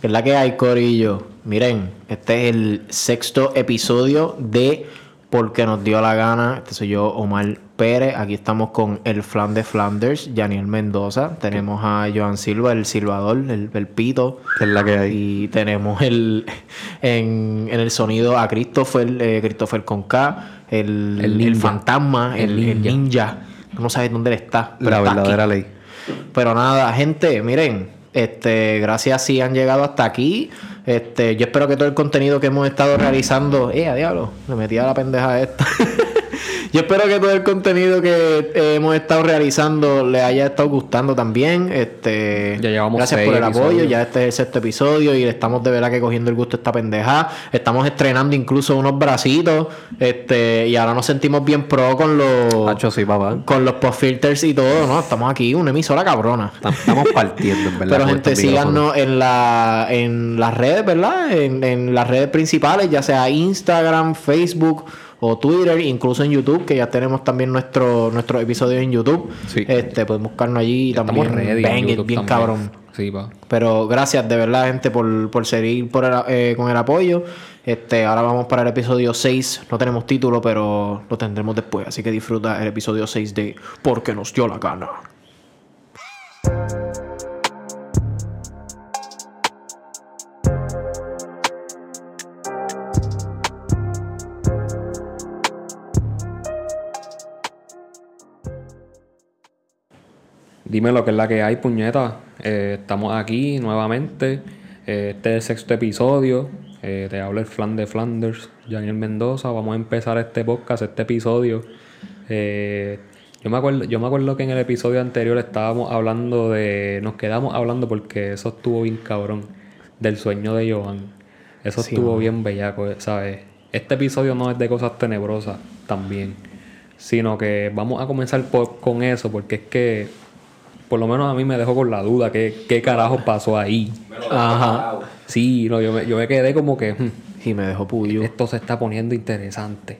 ¿Qué es la que hay, Corillo? Miren, este es el sexto episodio de Porque nos dio la gana. Este soy yo, Omar Pérez. Aquí estamos con el Flan de Flanders, Janiel Mendoza. Tenemos a Joan Silva, el silbador, el, el pito. ¿Qué es la que hay? Y tenemos el en, en el sonido a Christopher, eh, Christopher con K, el, El el fantasma, el, ninja. No sabes dónde él está. pero La está aquí. verdadera ley. Pero nada, gente, miren, este, gracias si han llegado hasta aquí. Este, yo espero que todo el contenido que hemos estado realizando, eh, a diablo, me metí a la pendeja esta. yo espero que todo el contenido que hemos estado realizando le haya estado gustando también. Este, Ya llevamos gracias por el apoyo, ya este es el sexto episodio y le estamos de verdad que cogiendo el gusto a esta pendeja. Estamos estrenando incluso unos bracitos, este, y ahora nos sentimos bien pro con los Hacho, sí, papá. con los post filters y todo, ¿no? Estamos aquí, una emisora cabrona. Tam- Estamos partiendo, en verdad. Pero gente, síganos en la en las redes, ¿verdad? En, en las redes principales, ya sea Instagram, Facebook o Twitter, incluso en YouTube, que ya tenemos también nuestro nuestro episodio en YouTube. Sí. Este, pueden buscarnos allí y también ready. bang it, bien también. cabrón. Sí, pa. Pero gracias de verdad, gente, por, por seguir por el- eh, con el apoyo. Este, ahora vamos para el episodio 6. No tenemos título, pero lo tendremos después. Así que disfruta el episodio 6 de Porque nos dio la gana. Dime lo que es la que hay, puñeta. Eh, estamos aquí nuevamente. Eh, este es el sexto episodio. Eh, te habla el flan de Flanders, Daniel Mendoza. Vamos a empezar este podcast, este episodio. Yo, me acuerdo, yo me acuerdo que en el episodio anterior estábamos hablando de. Nos quedamos hablando porque eso estuvo bien cabrón. Del sueño de Joan. Eso Sí, estuvo bien bellaco, ¿sabes? Este episodio no es de cosas tenebrosas también. Sino que vamos a comenzar por- con eso, porque es que por lo menos a mí me dejó con la duda qué, qué carajo pasó ahí. Ajá. Sí, no, yo, me, yo me quedé como que "Hmm, Y me dejó puyo. esto se está poniendo interesante.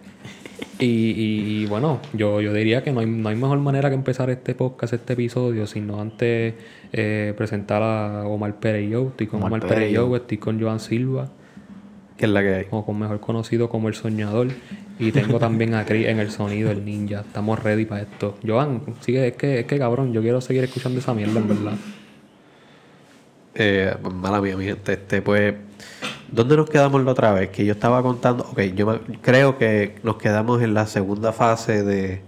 Y, y- y, bueno, yo, yo diría que no hay, no hay mejor manera que empezar este podcast, este episodio, sino antes eh, presentar a Omar Pérez Yo. Estoy con Omar Omar, Pérez Pérez Yo. Yo, estoy con Joan Silva, ¿Qué es la que hay? o con mejor conocido como El Soñador. Y tengo también a Chris en el sonido, el ninja. Estamos ready para esto. Joan, sigue, es que, es que cabrón, yo quiero seguir escuchando esa mierda, en verdad. Eh, mala mía, mi. Este, pues, ¿dónde nos quedamos la otra vez? Que yo estaba contando. Ok, yo me- creo que nos quedamos en la segunda fase de.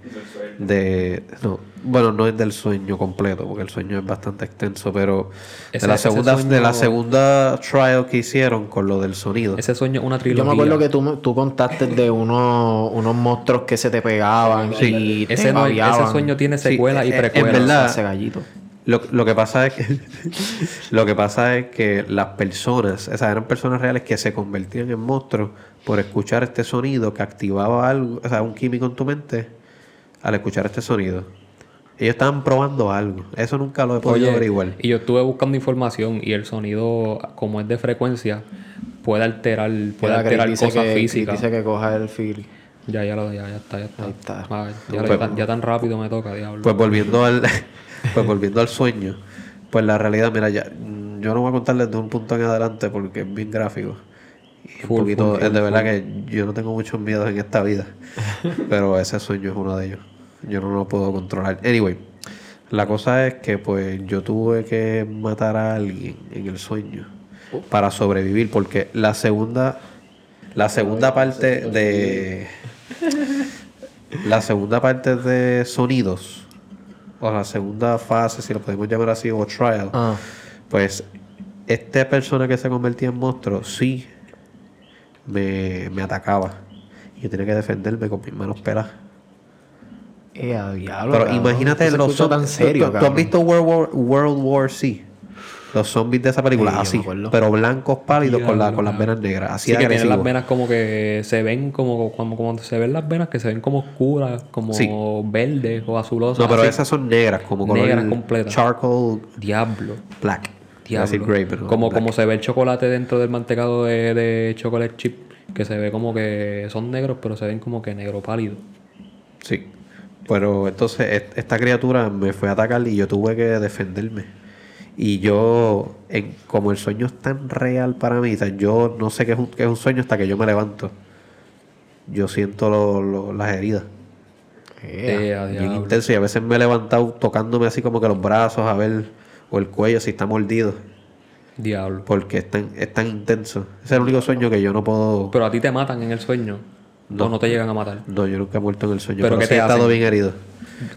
de no, bueno, no es del sueño completo, porque el sueño es bastante extenso, pero Ese- de la segunda, de la segunda trial que hicieron con lo del sonido. Ese sueño una Yo trilogía. me acuerdo que tú, me- tú contaste de unos, unos monstruos que se te pegaban y te ese, no- ese sueño tiene Sí, secuela y eh, en precuela. verdad, Ese gallito. Lo, lo que pasa es que lo que pasa es que las personas, o sea, eran personas reales que se convertían en monstruos por escuchar este sonido que activaba algo, o sea, un químico en tu mente al escuchar este sonido. Ellos estaban probando algo. Eso nunca lo he podido Oye, averiguar. y yo estuve buscando información y el sonido, como es de frecuencia, puede alterar, puede Mira, alterar cosas que- físicas. Dice que coja el feel. Ya, ya, lo, ya, ya está, ya está. Ahí está. Ya, Pues- ya tan rápido me toca, diablo. Pues volviendo al pues volviendo al sueño, pues la realidad, mira, ya yo no voy a contar desde un punto en adelante porque es bien gráfico. Y un poquito, full, es de full, verdad que yo no tengo muchos miedos en esta vida. pero ese sueño es uno de ellos. Yo no lo puedo controlar. Anyway, la cosa es que pues yo tuve que matar a alguien en el sueño para sobrevivir porque la segunda la segunda parte de la segunda parte de sonidos o la segunda fase, si lo podemos llamar así, o trial, Ah. pues esta persona que se convertía en monstruo sí me, me atacaba. Y yo tenía que defenderme con mis manos peladas. Eh, diablo, Pero cabrón. imagínate los tan serio, ¿tú, tú has visto World War, World War C? Los zombies de esa película, Sí, así, pero blancos pálidos con, la, con las venas negras, así Sí, que tienen las venas como que se ven como, como, como se ven las venas que se ven como oscuras, como Sí. verdes o azulosas. No, pero así. esas son negras, como color Negras completas. charcoal Diablo. black. Diablo. gray, pero como, black. como se ve el chocolate dentro del mantecado de, de chocolate chip, que se ve como que son negros, pero se ven como que negro pálido. Sí. Pero entonces et- esta criatura me fue a atacar y yo tuve que defenderme. Y yo, en- como el sueño es tan real para mí, o sea, yo no sé qué es, un, qué es un sueño hasta que yo me levanto. Yo siento lo- lo- las heridas. Eh, a Bien diablo. intenso. Y a veces me he levantado tocándome así como que los brazos a ver, o el cuello si está mordido. Diablo. Porque es tan, es tan intenso. Ese es el único sueño que yo no puedo. Pero a ti te matan en el sueño. O no te llegan a matar. No, yo nunca he muerto en el sueño. ¿Pero sí te he estado hacen? bien herido.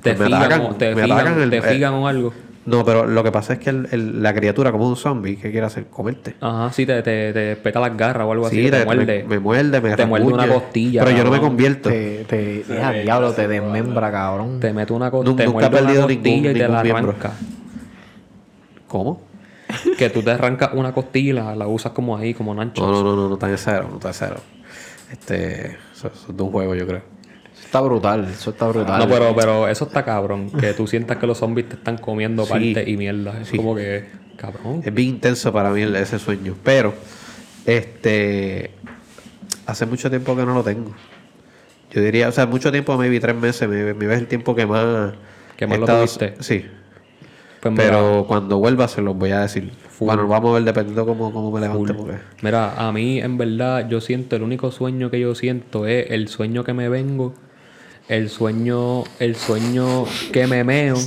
Te Pues me figan, atacan, o, te me figan, atacan el- te eh, figan o algo. No, pero lo que pasa es que el- el- la criatura, como un zombie, ¿qué quiere hacer? Comerte. Ajá, sí, te, te, te peta las garras o algo así. Sí, te te- muerde. Me, me muerde, me Te muerde una costilla, Pero yo no me convierto. Te, te, ya, diablo, te desmembra, cabrón. Te mete una costilla. Te nunca he una perdido costilla ningún- y te la miembro. arranca. ¿Cómo? Que tú te arrancas una costilla y la, la usas como ahí, como nancho. No, no, no, no, no tan cero, no tan cero. Este, eso, eso es de un juego, yo creo. Está brutal, eso está brutal. No, pero, pero eso está cabrón. Que tú sientas que los zombies te están comiendo Sí. parte y mierda. Es Sí. como que, cabrón. Es bien intenso para mí ese sueño. Pero, este, hace mucho tiempo que no lo tengo. Yo diría, o sea, mucho tiempo, maybe tres meses, me, ves el tiempo que más... Que más he lo estado- tuviste. Sí, Pues mira, pero cuando vuelva se los voy a decir. Full. Bueno, vamos a ver dependiendo cómo, cómo me levante. Porque... Mira, a mí en verdad yo siento, el único sueño que yo siento es el sueño que me vengo, el sueño, el sueño que me meo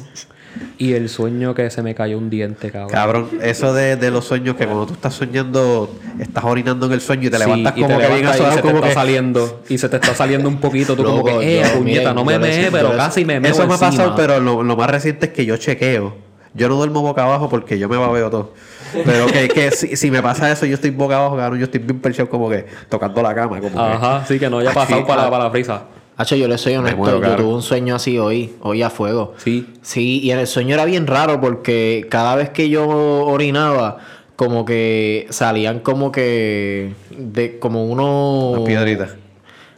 y el sueño que se me cayó un diente, cabrón. Cabrón, eso de, de los sueños que cuando tú estás soñando, estás orinando en el sueño y te Sí, levantas y como te que bien te como está que... saliendo y se te está saliendo un poquito, tú como Loco, que, eh, yo- puñeta, no me meé, pero yo casi me meo Eso me ha pasado, encima. pero lo, lo más reciente es que yo chequeo. Yo no duermo boca abajo porque yo me babeo todo. Pero que, que si, si me pasa eso, yo estoy boca abajo, cabrón, yo estoy bien perchado como que tocando la cama. Como que, Ajá, sí, que no haya pasado para, ah. para la frisa. Hacho, yo le soy honesto, yo tuve un sueño así hoy, hoy a fuego. Sí. Sí, y en el sueño era bien raro porque cada vez que yo orinaba, como que salían como que de como unos Unas piedritas.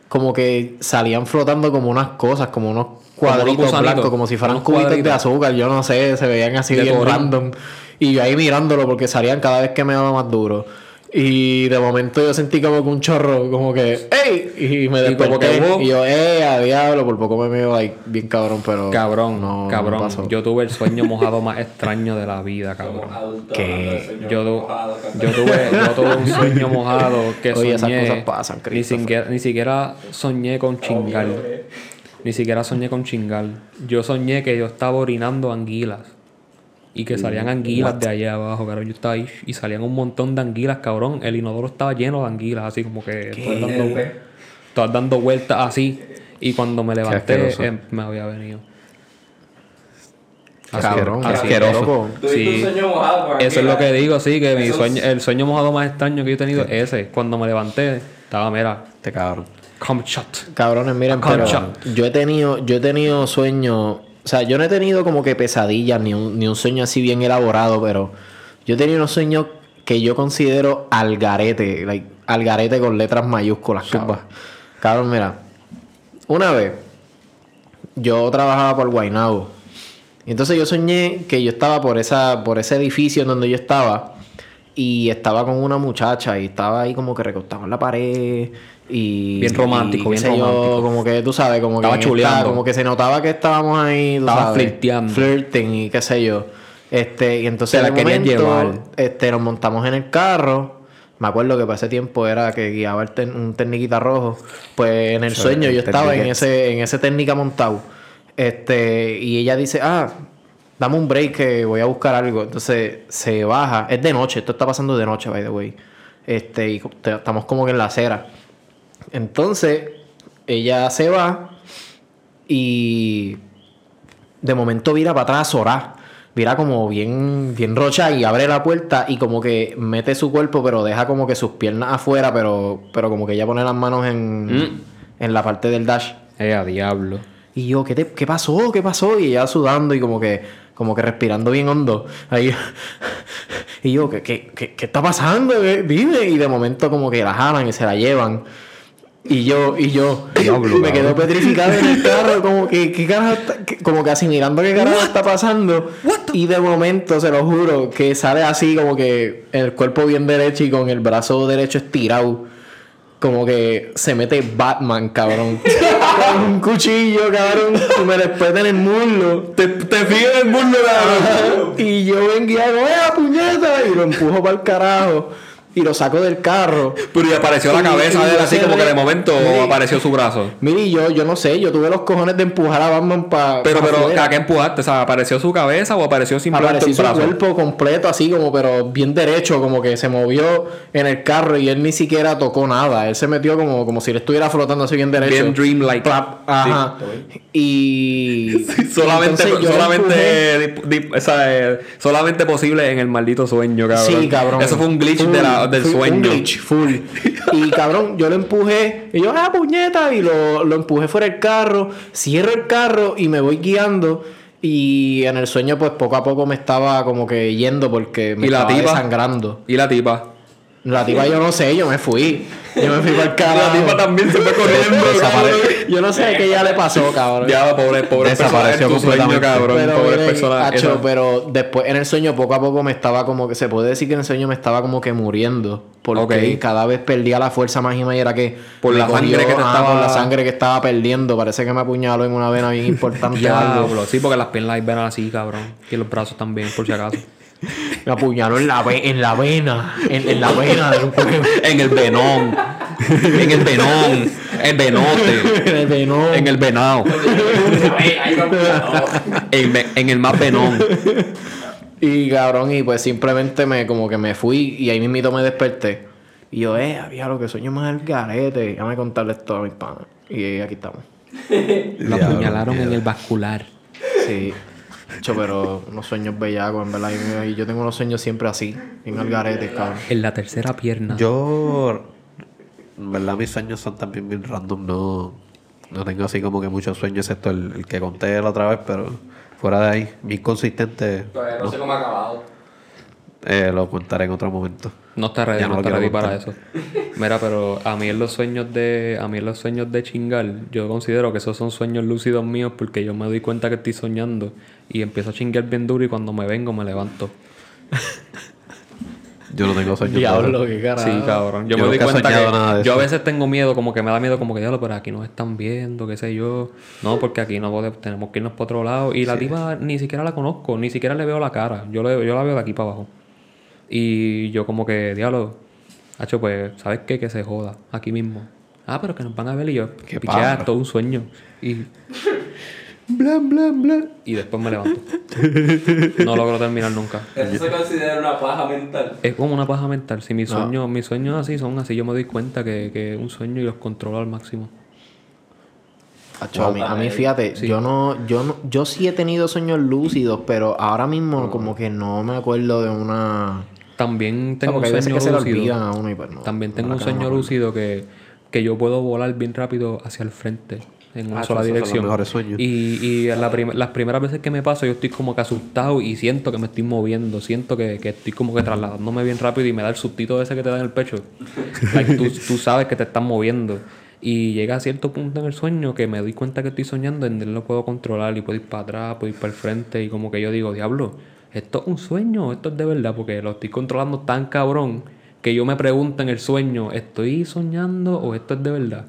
como que salían flotando como unas cosas, como unos cuadritos blancos, como si fueran cubitos de azúcar, yo no sé, se veían así De bien random. Y yo ahí mirándolo porque salían cada vez que me daba más duro. Y de momento yo sentí como que un chorro, como que ¡Ey! Y me Y como desperté. que, wow. Y yo, ¡eh! A diablo, por poco me veo like, bien cabrón, pero. Cabrón, no, no cabrón. pasó. yo tuve el sueño mojado más extraño de la vida, cabrón. ¿Qué? Yo, tu- yo tuve, yo tuve un sueño mojado que Oye, esas soñé. cosas pasan, ni, siquiera, ni siquiera soñé con chingar. Ni siquiera soñé con chingar. Yo soñé que yo estaba orinando anguilas. Y que salían anguilas de allá abajo, cabrón. Yo estaba ahí y salían un montón de anguilas, cabrón. El inodoro estaba lleno de anguilas, así como que todas dando, todas dando vueltas así. Y cuando me levanté, eh, me había venido. Cabrón, así, asqueroso. Sí. un sueño mojado con Eso es lo que digo, sí, que mi sueño, el sueño mojado más extraño que yo he tenido es ese. Cuando me levanté, estaba, mira, Este cabrón. come shot. Cabrones, miren, pero yo he tenido, yo he tenido sueños, o sea, yo no he tenido como que pesadillas ni un, ni un sueño así bien elaborado, pero yo he tenido unos sueños que yo considero al garete, like, al garete con letras mayúsculas, cabrón. Cabrón, mira, una vez yo trabajaba por Guaynabo. Entonces yo soñé que yo estaba por esa, por ese edificio en donde yo estaba. Y estaba con una muchacha y estaba ahí como que recostado en la pared. Y. Bien romántico, y bien yo, romántico. como que tú sabes, como Estaba que. esta- chuleando. como que se notaba que estábamos ahí. Tú Estaba flirteando. Flirting y qué sé yo. Este, y entonces la querías momento, llevar. Este, nos montamos en el carro. Me acuerdo que para ese tiempo era que guiaba el ten- un técnica rojo. Pues en el sueño yo estaba en ese, en ese técnica montado. Este, y ella dice, ah, dame un break que voy a buscar algo. Entonces se baja. Es de noche, esto está pasando de noche, by the way. Este, y te- estamos como que en la acera. Entonces, ella se va y de momento vira para atrás orar. Vira como bien, bien rocha y abre la puerta y como que mete su cuerpo, pero deja como que sus piernas afuera, pero, pero como que ella pone las manos en, Mm. en la parte del dash. Eh, a diablo. Y yo, ¿qué, te- ¿qué pasó? ¿Qué pasó? Y ella sudando y como que, como que respirando bien hondo. Ahí. Y yo, ¿qué, qué, qué, qué está pasando? ¿Qué- Dime. Y de momento como que la jalan y se la llevan. Y yo, y yo, Diablo, me quedo petrificado en el carro, como que, ¿qué carajo como que así mirando qué carajo está pasando. Y de momento, se lo juro, que sale así como que el cuerpo bien derecho y con el brazo derecho estirado. Como que se mete Batman, cabrón. con un cuchillo, cabrón, y me despeta en el muslo. Te, te fijas en el mundo, cabrón. Y yo vengo y hago, ¡eh, puñeta! Y lo empujo para el carajo. Y lo saco del carro. Pero y apareció la cabeza de él así como que de momento Mire, apareció su brazo. Mire, yo, yo no sé, yo tuve los cojones de empujar a Batman para. Pero, pero, ¿a qué empujaste? O sea, ¿apareció su cabeza o apareció simplemente Apareció su brazo? cuerpo completo, así como, pero bien derecho, como que se movió en el carro y él ni siquiera tocó nada. Él se metió como, como si le estuviera flotando así bien derecho. Bien dreamlike. Ajá. Y. Solamente, solamente, o sea, eh, solamente posible en el maldito sueño, cabrón. Sí, cabrón. Eso fue un glitch de la- del Un sueño. glitch, full. Y cabrón, yo lo empujé. Y yo, ah, puñeta. Y lo, lo empujé fuera del carro. Cierro el carro y me voy guiando. Y en el sueño, pues poco a poco me estaba como que yendo porque me ¿Y la estaba tipa? desangrando. Y la tipa. La tipa yo no sé, yo me fui. Yo me fui para el carajo. La tipa también se fue corriendo. Desapare-. Yo no sé qué ya le pasó, cabrón. Ya, pobre, pobre Desapareció completamente. cabrón. pero, pobre persona. esa- pero después en el sueño poco a poco me estaba como que se puede decir que en el sueño me estaba como que muriendo porque cada vez perdía la fuerza más y más y era que Por la sangre que te ah, estaba- por la sangre que estaba perdiendo parece que me apuñaló en una vena bien importante o algo. Sí, porque las piernas ven así, cabrón. Y los brazos también, por si acaso. Me apuñaló en la ve- en la vena en, en la vena del en el venón. en el venón. El venote. en el venón. En el venado. en, en el más venón. Y cabrón, y pues simplemente me como que me fui y ahí mismito me desperté. Y yo, eh, había lo que sueño más el garete. Déjame contarle esto a mis panas. Y aquí estamos. Lo apuñalaron en el vascular. Sí. Hecho, pero unos sueños bellacos, en verdad. Y yo tengo unos sueños siempre así, en el garete, cabrón. En la tercera pierna. Yo, en verdad, mis sueños son también bien random. No, no tengo así como que muchos sueños, excepto el, el que conté la otra vez, pero fuera de ahí, bien consistente. Todavía no sé cómo ha acabado. Eh, lo contaré en otro momento. No está ready, Ya no, está ready para eso. Mira, pero a mí en los sueños de a mí en los sueños de chingar, yo considero que esos son sueños lúcidos míos porque yo me doy cuenta que estoy soñando y empiezo a chingar bien duro y cuando me vengo me levanto. Yo no tengo sueños. Diablo, de qué carajo. Sí, cabrón. Yo, Yo me doy cuenta que nada de yo a veces tengo miedo, como que me da miedo, como que diablo, pero aquí nos están viendo, qué sé yo. No, porque aquí no podemos, tenemos que irnos para otro lado. Y la tipa ni siquiera la conozco, ni siquiera le veo la cara. Yo, le- yo la veo de aquí para abajo. Y yo como que, diablo, hacho, pues, ¿sabes qué? Que se joda, aquí mismo. Ah, pero que nos van a ver y yo, Qué pichea, todo un sueño. Y... Blan, blan, blan. Y después me levanto. no logro terminar nunca. Eso se considera una paja mental. Es como una paja mental. Si mis sueños, mis sueños así son así, yo me doy cuenta que, que es un sueño y los controlo al máximo. Acho, a, mí, a mí, fíjate, yo no, yo no, yo sí he tenido sueños lúcidos, pero ahora mismo como que no me acuerdo de una. También O sea, tengo un sueño que se le lúcido. olvidan a uno y pues no. También tengo un sueño lúcido que, que yo puedo volar bien rápido hacia el frente en una Ah, sola dirección. Y, y la prim- las primeras veces que me paso yo estoy como que asustado y siento que me estoy moviendo, siento que, que estoy como que trasladándome bien rápido y me da el sustito ese que te da en el pecho. Like, tú, tú sabes que te estás moviendo. Y llega a cierto punto en el sueño que me doy cuenta que estoy soñando, en él lo puedo controlar y puedo ir para atrás, puedo ir para el frente y como que yo digo, diablo, esto es un sueño, esto es de verdad, porque lo estoy controlando tan cabrón que yo me pregunto en el sueño, ¿estoy soñando o esto es de verdad?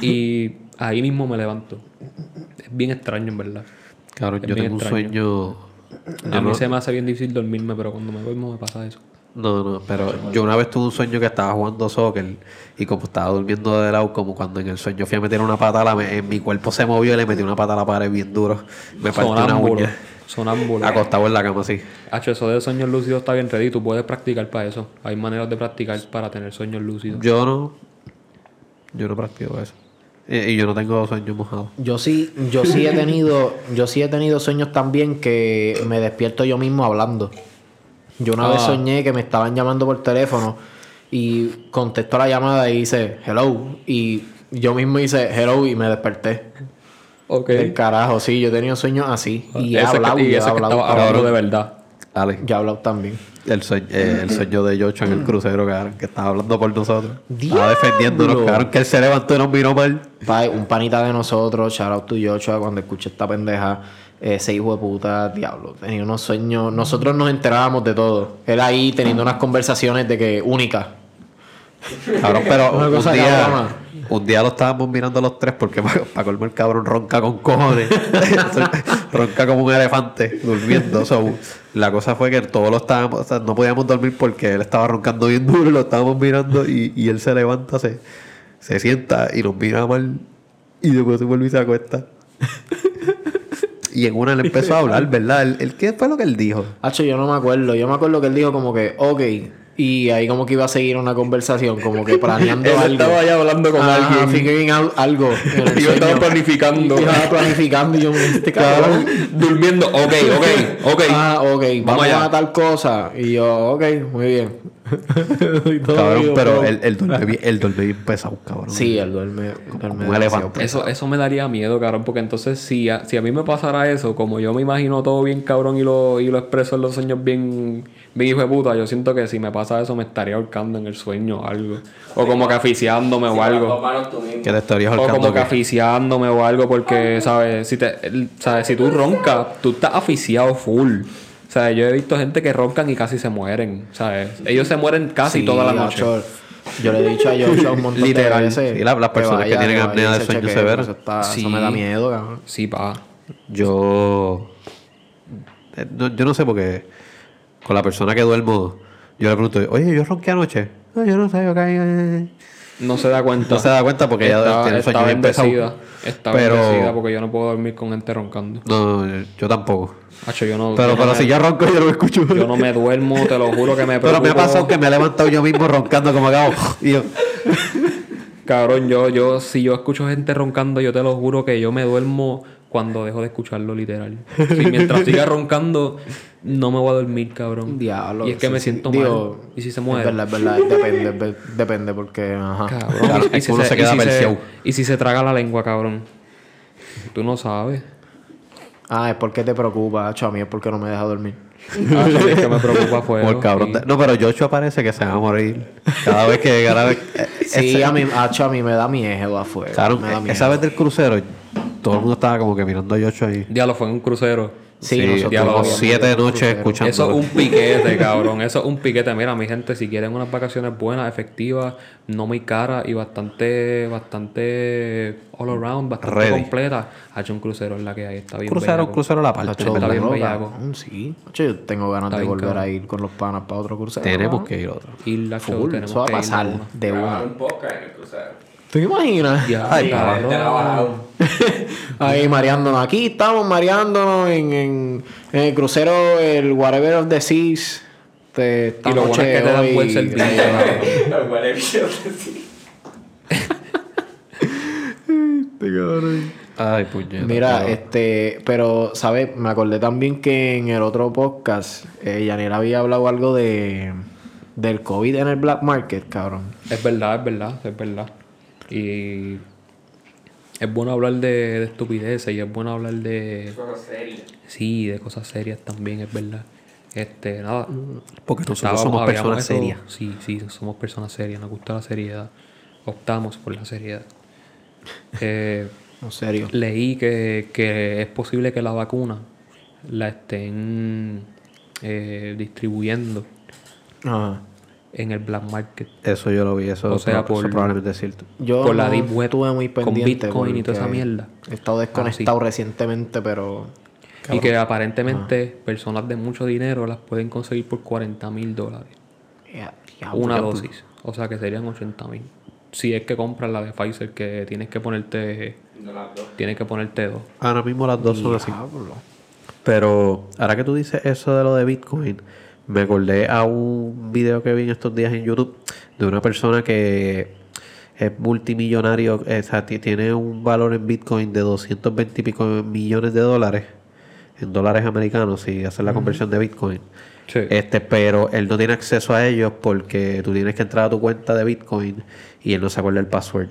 Y ahí mismo me levanto. Es bien extraño, en verdad. Es yo tengo un sueño. A mí no- se me hace bien difícil dormirme, pero cuando me duermo me pasa eso. No, no, pero yo una vez tuve un sueño que estaba jugando soccer y como estaba durmiendo de lado, como cuando en el sueño fui a meter una pata, la, me- en mi cuerpo se movió y le metí una pata a la pared bien duro. Me partió una uña. Sonámbulo. Acostado en la cama así. Hacho, eso de sueños lúcidos está bien ready. Tú puedes practicar para eso. Hay maneras de practicar para tener sueños lúcidos. Yo no. Yo no practico eso. Y, y yo no tengo sueños mojados. Yo sí, yo sí he tenido, yo sí he tenido sueños también que me despierto yo mismo hablando. Yo una vez Ah. soñé que me estaban llamando por teléfono y contesto la llamada y hice hello y yo mismo hice hello y me desperté. Ok. Del carajo, sí, yo he tenido sueños así y he que- hablado, y y he ese que hablado, cabrón. de verdad. Ale, Yo he hablado también. el sueño, eh, el sueño de Yocho en el crucero, cabrón, que estaba hablando por nosotros. ¡Diablo! Estaba defendiéndonos, cabrón, que él se levantó y nos miró mal. Pa- un panita de nosotros, shout out to Yochoa, cuando escuché esta pendeja, ese hijo de puta, diablo, tenía unos sueños. Nosotros nos enterábamos de todo. Él ahí teniendo unas conversaciones de que únicas. Cabrón, pero Una un cosa día, cabrona. Un día lo estábamos mirando los tres porque para colmo el cabrón ronca con cojones. ronca como un elefante durmiendo. So, la cosa fue que todos lo estábamos, o sea, no podíamos dormir porque él estaba roncando bien duro y lo estábamos mirando y, y él se levanta, se, se sienta y nos mira mal y después se vuelve y se acuesta. y en una le empezó a hablar, ¿verdad? ¿El, el qué fue lo que él dijo? Hacho, yo no me acuerdo. Yo me acuerdo que él dijo como que, ok. Y ahí como que iba a seguir una conversación, como que planeando Él algo. estaba allá hablando con Ajá, alguien. figuring out algo. en el Y yo estaba sueño. planificando. Y yo estaba planificando y yo, este cabrón. Durmiendo. Ok, ok, ok. Ah, ok, vamos, allá. a tal cosa. Y yo, ok, muy bien. Cabrón, pero él, él duerme bien, él duerme pesado, cabrón. Sí, él duerme. duerme un elefante. Eso, eso me daría miedo, cabrón, porque entonces si a, si a mí me pasara eso, como yo me imagino todo bien cabrón y lo, y lo expreso en los sueños bien, bien hijo de puta, yo siento que si me pasa eso me estaría ahorcando en el sueño o algo. O como que asfixiándome o algo. Que te estarías O ahorcando. como que ¿qué? asfixiándome o algo porque, ¿sabes? Si, te, el- ¿sabes? si tú roncas, tú estás asfixiado full. O sea, yo he visto gente que roncan y casi se mueren, ¿sabes? Ellos se mueren casi Sí, toda la noche. Yo le he dicho a Joshua un montón Literal, de veces. sí, la- las personas que tienen vaya, apnea y se sueño severo. Eso, está- eso Sí. me da miedo, cabrón. Sí, pa. Yo. eh, no- yo no sé porque con la persona que duermo, yo le pregunto, oye, yo ronqué anoche. No, yo no sé, ok. eh". No se da cuenta. No se da cuenta porque ella está, tiene el sueño está bendecida. Está Pero- bendecida porque yo no puedo dormir con gente roncando. No, yo tampoco. Hacho, yo no, Pero, yo no pero me- si yo ronco, yo no escucho. yo no me duermo, te lo juro que me Pero me ha preocupo. pasado que me he levantado yo mismo roncando como. Y yo, Cabrón, yo, yo, si yo escucho gente roncando, yo te lo juro que yo me duermo cuando dejo de escucharlo, literal. Si mientras siga roncando, no me voy a dormir, cabrón. Diablo. Y es que sí, me sí. siento Digo, mal. ¿Y si se Es muere? verdad, es verdad. Depende, es ver- depende porque... Ajá. Cabrón. Claro, y, y es si uno se queda y si y si se traga la lengua, cabrón. Tú no sabes. Ah, es porque te preocupa, Hacho. A mí es porque no me deja dormir. Ah, es que me preocupa fuego. por cabrón. sí. No, pero Joshua parece que se va a morir. Cada vez que. Cada vez, eh, Sí, ese- a mí, Hacho, a mí me da miedo afuera. Claro, me da miedo. esa vez del crucero, todo el mundo estaba como que mirando a Joshua ahí. Diablo, fue en un crucero. Sí, Sí, nosotros habíamos siete noches escuchando. Eso es un piquete, cabrón. Eso es un piquete. Mira, mi gente, si quieren unas vacaciones buenas, efectivas, no muy caras y bastante, bastante all around, bastante Ready. completa, hacho un crucero es la que hay. Está bien Crucero, bellaco. crucero la parte. Está bien bellaco. cabrón, Sí. Yo tengo ganas Está de volver cabrón. a ir con los panas para otro crucero. Tenemos que ir a otro. Isla Show, Full, tenemos Eso va a pasar una. de una. un podcast en el crucero. ¿Tú te imaginas? Ya, Ay, cabrón. Ahí mareándonos. Aquí estamos mareándonos en, en, en el crucero, el Whatever of the Seas. Te, esta Y lo bueno es que te dan buen servicio. Lo cual es bien sí. Ay, puñeta. Mira, pero- este, pero, ¿sabes? Me acordé también que en el otro podcast, eh, Yanir había hablado algo de del COVID en el black market, cabrón. Es verdad, es verdad, es verdad. Y es bueno hablar de, de estupideces y es bueno hablar de... Cosa seria. Sí, de cosas serias también, es verdad. Este, nada. Porque nosotros somos personas eso- serias. Sí, sí, somos personas serias, nos gusta la seriedad. Optamos por la seriedad. Eh, En serio. leí que, que es posible que la vacuna la estén eh, distribuyendo Ajá. En el black market. Eso yo lo vi, eso, O sea, eso por- probablemente es cierto. Yo Por la deep web, estuve muy con pendiente. Bitcoin y toda esa mierda. He estado desconectado recientemente, pero. Y que aparentemente personas de mucho dinero las pueden conseguir por 40 mil dólares. Una diablo. dosis. O sea que serían 80 mil. Si es que compras la de Pfizer, que tienes que ponerte. No las dos. Tienes que ponerte dos. Ahora mismo las dos son así. Pero ahora que tú dices eso de lo de Bitcoin, me acordé a un video que vi en estos días en YouTube de una persona que es multimillonario, eh, o sea, ti- tiene un valor en Bitcoin de 220 y pico millones de dólares, en dólares americanos, si haces la conversión de Bitcoin. Sí. Este, pero él no tiene acceso a ellos porque tú tienes que entrar a tu cuenta de Bitcoin y él no se acuerda el password.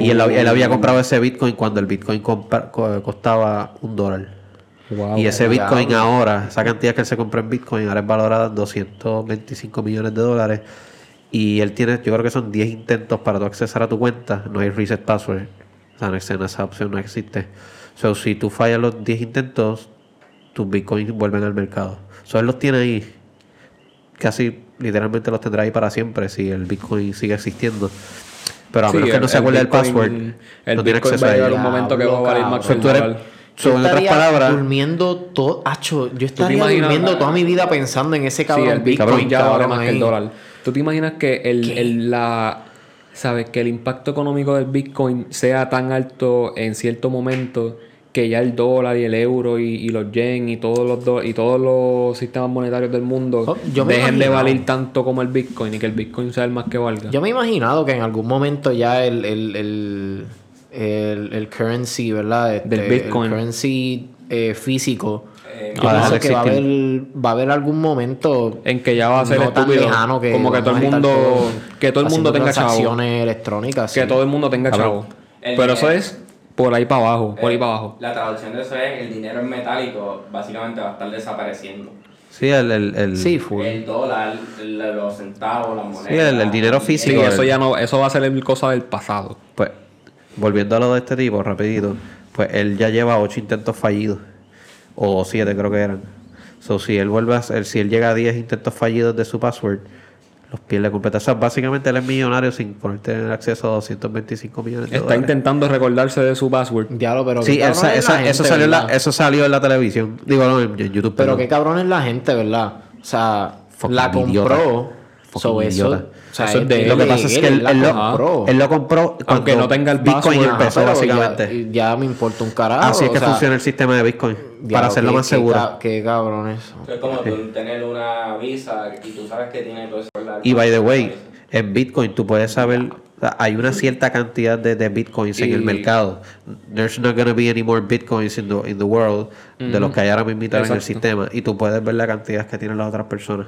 Y él, él había comprado ese Bitcoin cuando el Bitcoin costaba un dólar. Wow. Y ese. Bitcoin ahora, esa cantidad que él se compró en Bitcoin, ahora es valorada en 225 millones de dólares. Y él tiene, yo creo que son 10 intentos para tú accesar a tu cuenta. No hay reset password. O sea, no existe, esa opción no existe. So, si tú fallas los 10 intentos, tus Bitcoins vuelven al mercado. So, él los tiene ahí casi literalmente los tendrá ahí para siempre si el Bitcoin sigue existiendo. Pero a Sí, menos que no se acuerde el Bitcoin- password, el no tiene acceso va a a llegar ello. un momento que va a valer más que el So, tú eres- dólar. so, en otras palabras, durmiendo todo. Acho, yo estaría durmiendo toda mi vida pensando en ese Sí, cabrón el Bitcoin Bitcoin, ya vale cabrón, más que el dólar. ¿Tú te imaginas que el, el- la sabes que el impacto económico del Bitcoin sea tan alto en cierto momento que ya el dólar y el euro y, y los yen y todos los do- y todos los sistemas monetarios del mundo Oh, yo me he dejen de valer tanto como el Bitcoin y que el Bitcoin sea el más que valga? Yo me he imaginado que en algún momento ya el, el, el, el, el currency, ¿verdad? Este, Del Bitcoin. El currency eh, físico. Eh, yo que va a, haber, va a haber algún momento en que ya va a ser no tan estúpido lejano que como que todo el mundo que todo el mundo tenga chavo electrónicas. que sí. todo el mundo tenga chavo El pero eso es por ahí para abajo por ahí eh, para abajo La traducción de eso es el dinero en metálico básicamente va a estar desapareciendo. sí, el, el, el- Sí. El dólar, el- los centavos, las monedas. Sí, el- el dinero sí físico. eso el- ya no eso va a ser el cosa del pasado pues, volviendo a lo de este tipo, rapidito, pues él ya lleva ocho intentos fallidos, o siete creo que eran. So, si él vuelve a hacer, si él llega a 10 intentos fallidos de su password, los pierde completo. O sea, básicamente él es millonario sin poder tener acceso a 225 millones de está dólares. intentando recordarse de su password Diablo, pero Sí, qué cabrón esa- es esa- la eso, salió en la, eso salió en la televisión. Digo, no, en, en YouTube. Pero perdón. qué cabrón es la gente, ¿verdad? O sea, Fucking la compró. idiota. so, eso, sea, Eso es de él. Lo que pasa es que él, él lo, compró. él lo compró Aunque no tenga el Bitcoin password. empezó, básicamente. Ya, ya me importa un carajo. Así es o que sea, funciona el sistema de Bitcoin. diablo, para hacerlo qué- más qué seguro. Qué cabrón eso. Es como tú tener una visa y tú sabes que tiene todo eso. Y by the way, en Bitcoin tú puedes saber, o sea, hay una cierta cantidad de, de Bitcoins en el Y- mercado. There's not gonna be any more Bitcoins in the, in the world de los que hay ahora mismo en el sistema. Y tú puedes ver la cantidad que tienen las otras personas.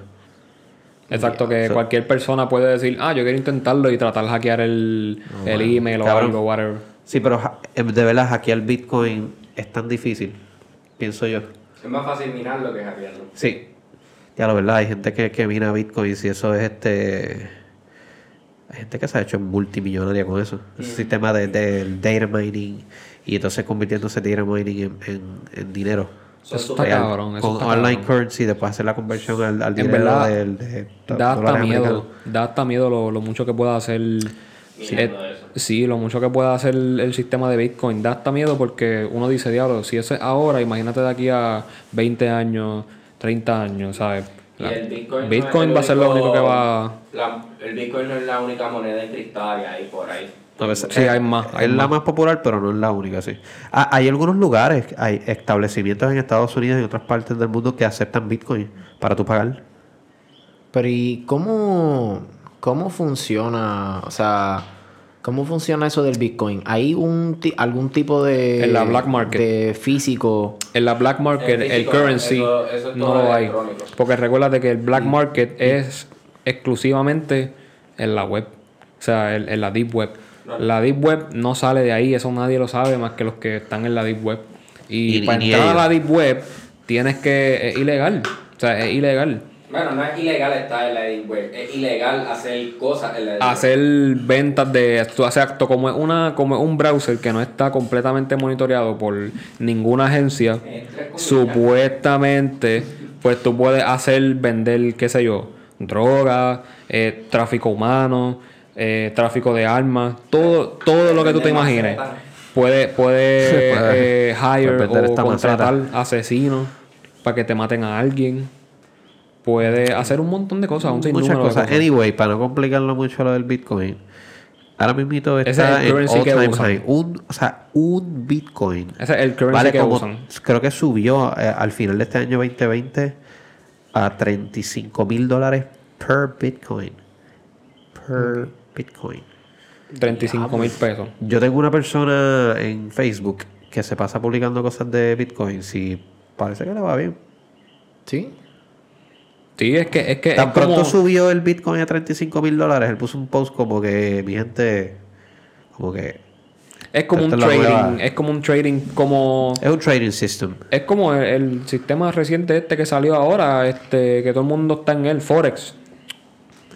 Exacto, que so- cualquier persona puede decir, ah, yo quiero intentarlo y tratar de hackear el, el email o algo, whatever. Sí, pero eh, de verdad hackear Bitcoin es tan difícil, pienso yo. Es más fácil minarlo que hackearlo. Sí. Ya la verdad, hay gente que, que mina Bitcoins y eso es este... Hay gente que se ha hecho multimillonaria con eso. Ese sistema de, del data mining y entonces convirtiéndose data mining en, en, en dinero. Eso está real. cabrón, eso con está online cabrón. currency, después hacer la conversión al, al En dinero verdad, del, de Da hasta miedo, americanos. da hasta miedo lo, lo mucho que pueda hacer... Minando eh, sí, lo mucho que pueda hacer el, el sistema de Bitcoin. Da hasta miedo porque uno dice, diablo, si eso es ahora, imagínate de aquí a 20 años, 30 años, ¿sabes? Y La- el Bitcoin, no Bitcoin el va a ser lo único que va... la- el Bitcoin no es la única moneda encriptada que hay por ahí. A veces- Sí, hay más, hay es la más. popular, pero no es la única, sí. Ah, hay algunos lugares, hay establecimientos en Estados Unidos y en otras partes del mundo que aceptan Bitcoin para tú pagar. Pero ¿y cómo, cómo funciona? O sea, ¿cómo funciona eso del Bitcoin? ¿Hay un algún tipo de... En la black market. De físico? En la black market, El currency, eso- eso es no todo lo hay. Porque recuérdate que el black market es exclusivamente en la web. O sea, en, en la deep web. La deep web no sale de ahí, eso nadie lo sabe más que los que están en la deep web. Y, Y- para y entrar a la deep web tienes que... Es ilegal. O sea, es ilegal. Bueno, no es ilegal estar en la deep web, es ilegal hacer cosas en la deep web. hacer ventas de tú haces acto como es una como es un browser que no está completamente monitoreado por ninguna agencia supuestamente pues tú puedes hacer vender qué sé yo droga eh, tráfico humano eh, tráfico de armas todo todo lo que tú te imagines puede puede Puede- eh, hire o esta contratar maceta. asesinos para que te maten a alguien puede hacer un montón de cosas un Muchas de cosas. Anyway, para no complicarlo mucho lo del Bitcoin, ahora mismo está es el en currency all que time high. Un, o sea, un Bitcoin ese es el currency vale que como, usan creo que subió eh, al final de este año 2020 a 35 mil dólares per Bitcoin. Per Bitcoin. 35 mil pesos. Yo tengo una persona en Facebook que se pasa publicando cosas de Bitcoin y parece que le va bien. ¿Sí? Sí, es que es que Tan es como- pronto subió el Bitcoin a 35 mil dólares, él puso un post como que mi gente, como que es como un trading, es como un trading como es un trading system. es como el, el sistema reciente este que salió ahora, este que todo el mundo está en él, Forex.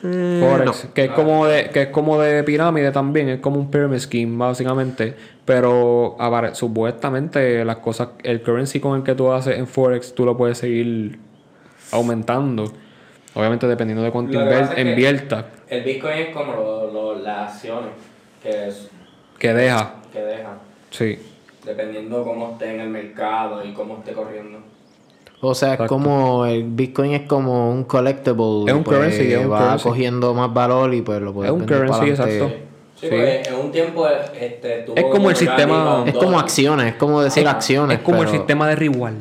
Forex, que es como de que es como de pirámide también, es como un pyramid scheme básicamente, pero apare- supuestamente las cosas el currency con el que tú haces en Forex tú lo puedes seguir aumentando. Obviamente dependiendo de cuánto inviertas, El Bitcoin es como lo- lo- las acciones que, es- que deja. que deja, Sí. dependiendo cómo esté en el mercado y cómo esté corriendo. O sea, es como el Bitcoin es como un collectible. Es un pues, currency, es un va currency. cogiendo más valor y pues lo puedes Es un currency, exacto. Sí, Sí. en un tiempo este, estuvo Es como el sistema- Es como acciones, es como decir acciones. Es como el sistema de reward.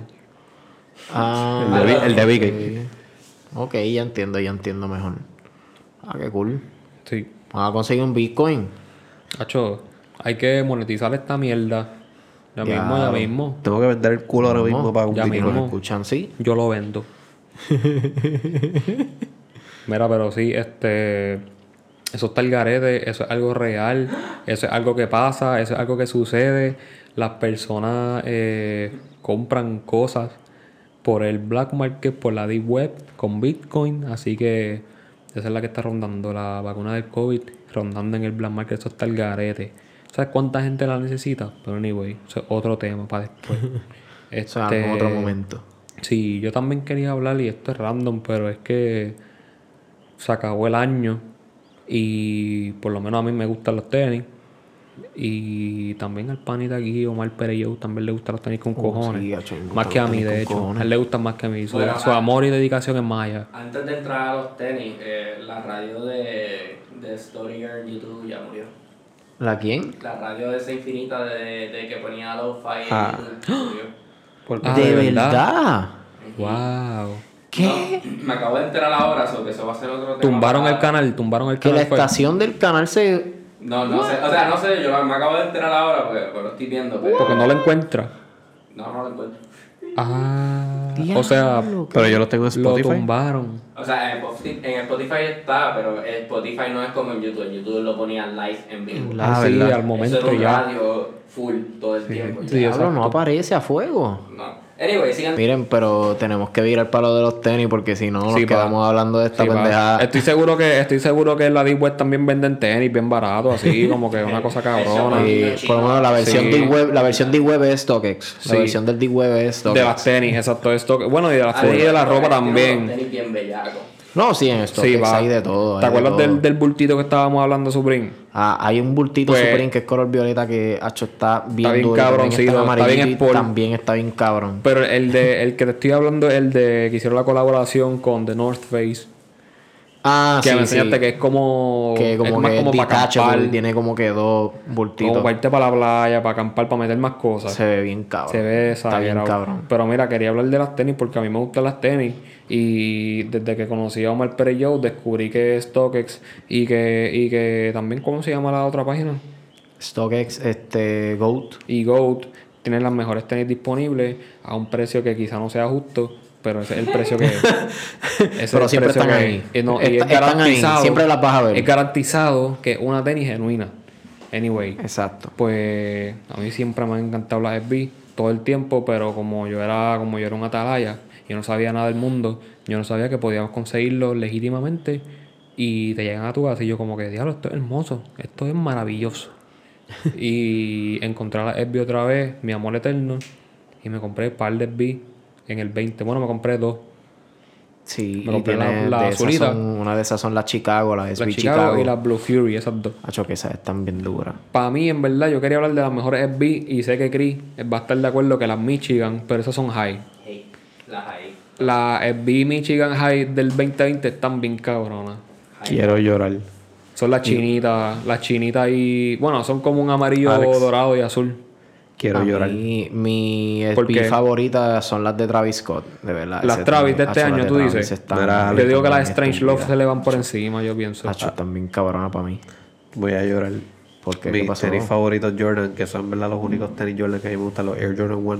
Ah, El de el de Big ok. Ya entiendo, ya entiendo mejor. Ah, qué cool. Sí. Vamos a conseguir un Bitcoin. Hacho, hay que monetizar esta mierda. Ya mismo, ya mismo. Tengo que vender el culo ahora mismo para un ya Bitcoin. ¿Nos mismo. escuchan? Sí. Yo lo vendo. Mira, pero sí, este. Eso está el garete, eso es algo real, eso es algo que pasa, eso es algo que sucede. Las personas eh, compran cosas por el black market, por la deep web, con Bitcoin. Así que esa es la que está rondando la vacuna del COVID, rondando en el black market. Eso está el garete. ¿Sabes cuánta gente la necesita? Pero anyway, eso es otro tema para después. O sea, en Este, otro momento. Sí, yo también quería hablar y esto es random, pero es que se acabó el año y por lo menos a mí me gustan los tenis. Y también al panita aquí, Omar Pereyou, también le gustan los tenis con cojones. Oh, sí, gustan más que a mí, de hecho. cojones. A él le gustan más que a mí. Su, Bueno, su amor y dedicación es maya. Antes de entrar a los tenis, eh, la radio de, de Story en YouTube ya murió. ¿La quién? La radio de esa infinita de, de que ponía lo-fi en Ah. YouTube murió. Porque Ah, ¿De ¿de verdad? Wow. ¿Qué? No, me acabo de enterar ahora, so que eso va a ser otro tema. Tumbaron para- el canal, tumbaron el Que la canal. fue. estación del canal se... No, no sé, o sea, no sé, yo me acabo de enterar ahora porque, porque lo estoy viendo, pero... Porque no lo encuentra. No, no lo encuentro. Ah, o sea, Pero yo lo tengo en lo Spotify. tumbaron. O sea, en Spotify, en Spotify está, pero Spotify no es como en YouTube. En YouTube lo ponían live en vivo. En Ah, Ah, sí, ¿verdad? al Eso momento era un ya. radio full todo el tiempo. Sí, Diablo, no aparece a fuego. No. Anyway, sigan. Miren, pero tenemos que ir al palo de los tenis porque si no nos Sí, pa. quedamos hablando de esta Sí, pendejada. Estoy seguro que estoy seguro que en la Deep Web también venden tenis bien barato, así como que una cosa cabrona. Y por lo menos la versión Sí. de web, la versión de web es StockX. La Sí. versión del D-Web es De StockX. las tenis, exacto. Esto, bueno, y de las Ah, tenis y de la ropa también. tenis bien bellacos. No, sí, en StockX Sí, hay de todo. ¿Te de acuerdas todo. del, del bultito que estábamos hablando, Supreme? Ah, hay un bultito Pues- Supreme que es color violeta que hacho, está bien, bien duro. y también cabroncito, está está bien. También está bien cabrón. Pero el de el que te estoy hablando es el de que hicieron la colaboración con The North Face. Ah, Que sí, me enseñaste sí. que es como. que como es más que como para acampar. tiene como que dos bultitos. Como para irte para la playa, para acampar, para meter más cosas. Se ve bien cabrón. Se ve Está bien exagerado. cabrón. Pero mira, quería hablar de las tenis porque a mí me gustan las tenis. Y desde que conocí a Omar Pereyou descubrí que StockX y que, y que también, ¿cómo se llama la otra página? StockX, este, Goat. Y Goat tienen las mejores tenis disponibles a un precio que quizá no sea justo, pero ese es el precio que es. Ese Pero siempre precio están ahí. es. Y, es están ahí, garantizado. siempre las vas a ver. Es garantizado que es una tenis genuina. Anyway. Exacto. Pues a mí siempre me han encantado las SB todo el tiempo, pero como yo era como yo era un atalaya, yo no sabía nada del mundo, yo no sabía que podíamos conseguirlo legítimamente y te llegan a tu casa y yo como que, diablo, esto es hermoso, esto es maravilloso. y encontré las SB otra vez, mi amor eterno, y me compré un par de SB en el 20. Bueno, me compré dos. Sí, Me compré la- la azulita. son- una de esas son las Chicago, las La SB Chicago, Chicago. y la Blue Fury, esas dos. Hacho, que esas están bien duras. Para mí, en verdad, yo quería hablar de las mejores SB y sé que Chris va a estar de acuerdo que las Michigan, pero esas son high. Las SB Michigan High del 2020 están bien cabronas. Quiero llorar. Son las chinitas, las chinitas y... Bueno, son como un amarillo Alex. dorado y azul. Quiero A llorar. mí, mi ¿Por SB qué? favorita son las de Travis Scott, de verdad. Las Travis de este las año, de tú Travis dices. están Mira, bien Yo digo que las Strange Love se le van por encima, yo pienso. Hacho, también cabrona para mí. Voy a llorar. ¿Por qué? ¿Qué Mis tenis favoritos Jordan, que son en verdad los únicos tenis Jordan que a mí me gustan, los Air Jordan 1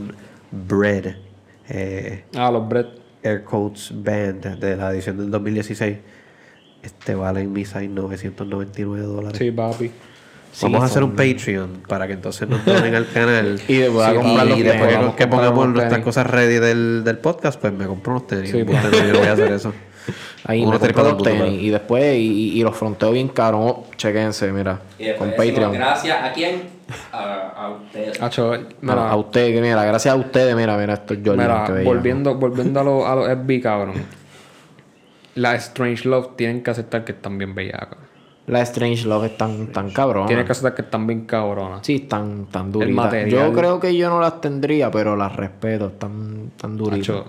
Bread. Eh, Ah, los Brett. Air Coats Band de la edición del 2016. Este vale en mi size 999 dólares. Sí, papi. Sí, Vamos a hacer un Patreon para que entonces nos donen al canal. Y después a Sí, comprar y los después que- pongamos nuestras tenis. cosas ready del, del podcast, pues me compro unos tenis. Sí, botón, yo no voy a hacer eso. Ahí Unos me tenis los tenis. Y después, y, y los fronteo bien cabrón. Oh, chequense, mira. Y Con decimos Patreon. gracias a quién? A, a ustedes. A, mira, a ustedes, mira, gracias a ustedes, mira, mira, estos Jordan mira, volviendo, volviendo a los a los SB, cabrón. Las Strange Love tienen que aceptar que están bien bellacas. Las Strange Love están tan cabronas. Tienen que aceptar que están bien cabronas. Sí, están tan duritas. material- Yo creo que yo no las tendría, pero las respeto. Están tan duritas.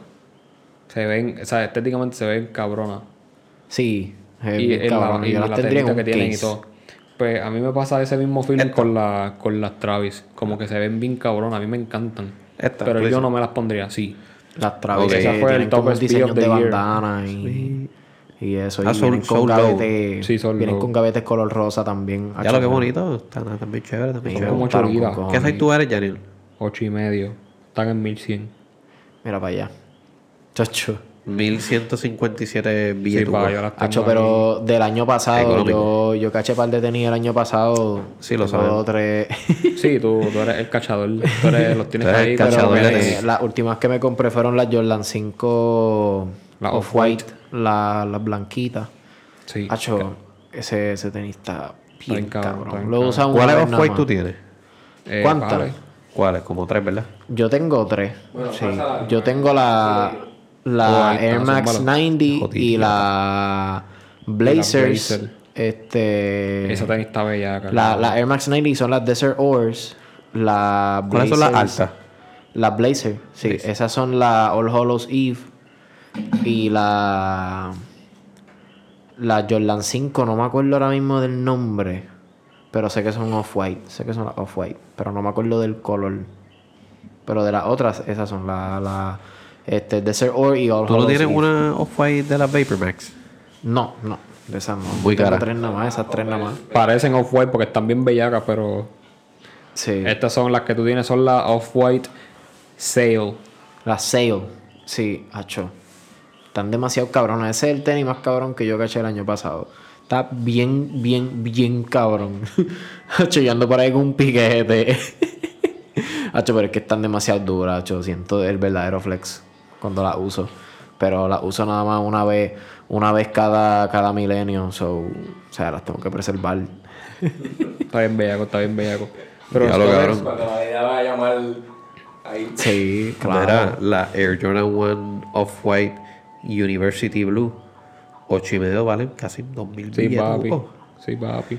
Se ven, o sea, estéticamente se ven cabronas. Sí, es y la, y Yo la las tendría en telita un que tienen y todo. Pues a mí me pasa ese mismo feeling con, la, con las Travis. Como que se ven bien cabronas. A mí me encantan. Esta, pero yo no me las pondría así. Las Travis Ok. que Esa fue el tienen como top speed diseños of the de year. bandana y, y eso. Ah, y son- vienen con gavetes. Sí, son vienen con gavetes color rosa también. Ya lo que Hacho, bonito. Está también chévere. También me chévere. como gustaron chorida. con ¿Qué size tú eres, Janil? Ocho y medio. Están en 1100. Mira para allá. Chacho. 1157 Sí, billetes. tengo Hacho, ahí. pero del año pasado, yo, yo caché par de tenis el año pasado. Sí, lo sabemos. tres. Sí, tú, tú eres el cachador. Tú eres, los tienes Tú eres ahí. el pero tenis. las últimas que me compré fueron las Jordan 5 La Off-White, la- las blanquitas. Sí. Hacho, ese, ese tenis está bien cabrón, cabrón. Lo cabrón. usan una ¿Cuáles vez nada off-white tú tienes? Eh, ¿Cuántas? vale. ¿Cuáles? Como tres, ¿verdad? Yo tengo tres. Bueno, sí. Yo tengo la, la Oh, Air Max zúmbalo. 90 y la Blazers. Blazer. Este. Esa tenis está bella. La, la Air Max 90 son las Desert Ores. La ¿Cuáles son las altas? Las Blazer, sí. Blazer. Esas son la All Hallows Eve. Y la. La Jordan 5, no me acuerdo ahora mismo del nombre. Pero sé que son off-white. Sé que son las off-white. Pero no me acuerdo del color. Pero de las otras, esas son la. la este, Desert Ore y All ¿Tú no tienes Eve. una off-white de la Vapor Max? No, no. De esas no. Muy Tengo cara. tres nada más, esas tres nada más. Parecen off-white porque están bien bellacas, pero Sí. estas son las que tú tienes, son las off-white sale. La Sale. Sí, hacho. Están demasiado cabronas. Ese es el tenis más cabrón que yo caché el año pasado. Está bien, bien, bien cabrón. Hacho, yo ando por ahí con un piquete. Hacho, pero es que están demasiado duras, hacho. Siento el verdadero flex cuando las uso. Pero las uso nada más una vez, una vez cada, cada milenio. So, o sea, las tengo que preservar. Está bien bellaco, está bien bellaco. Pero Ya lo cabrón. Cuando la vida va a llamar ahí. Sí, claro. Mira, la Air Jordan 1 Off-White University Blue. 8 y medio valen casi 2000 Sí, billetes. papi. Sí, papi.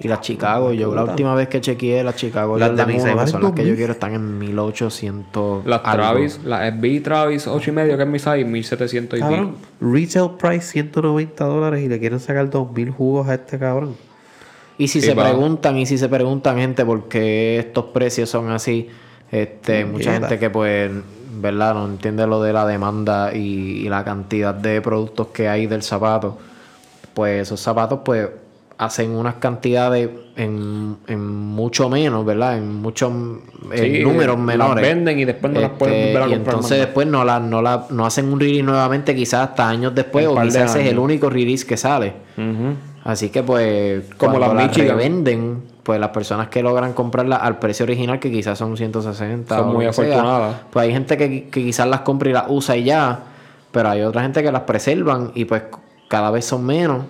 Y las Chicago, yo la última vez que chequeé las Chicago Las de Nike 1, que valen son las que 2000. yo quiero, están en 1800. Las algo. Travis, las SB Travis 8 y medio, que es mi size, 1700 y Cabrón, pico. retail price 190 dólares y le quieren sacar 2000 jugos a este cabrón. Y si Sí, se va. preguntan, y si se preguntan, gente, por qué estos precios son así, este, mucha gente que pues, ¿verdad? No entiende lo de la demanda y, y la cantidad de productos que hay del zapato. Pues esos zapatos, pues, hacen unas cantidades en, en mucho menos, ¿verdad? En muchos Sí, números las menores. venden y después no las pueden Este, volver a Y comprar entonces más. después no, la, no, la, no hacen un release nuevamente, quizás hasta años después, o de quizás ese es el único release que sale. Así que pues Como las las Michigan. revenden, pues las personas que logran comprarlas al precio original, que quizás son 160 Son o muy sea, afortunadas. pues hay gente que, que quizás las compra y las usa y ya, pero hay otra gente que las preservan y pues cada vez son menos.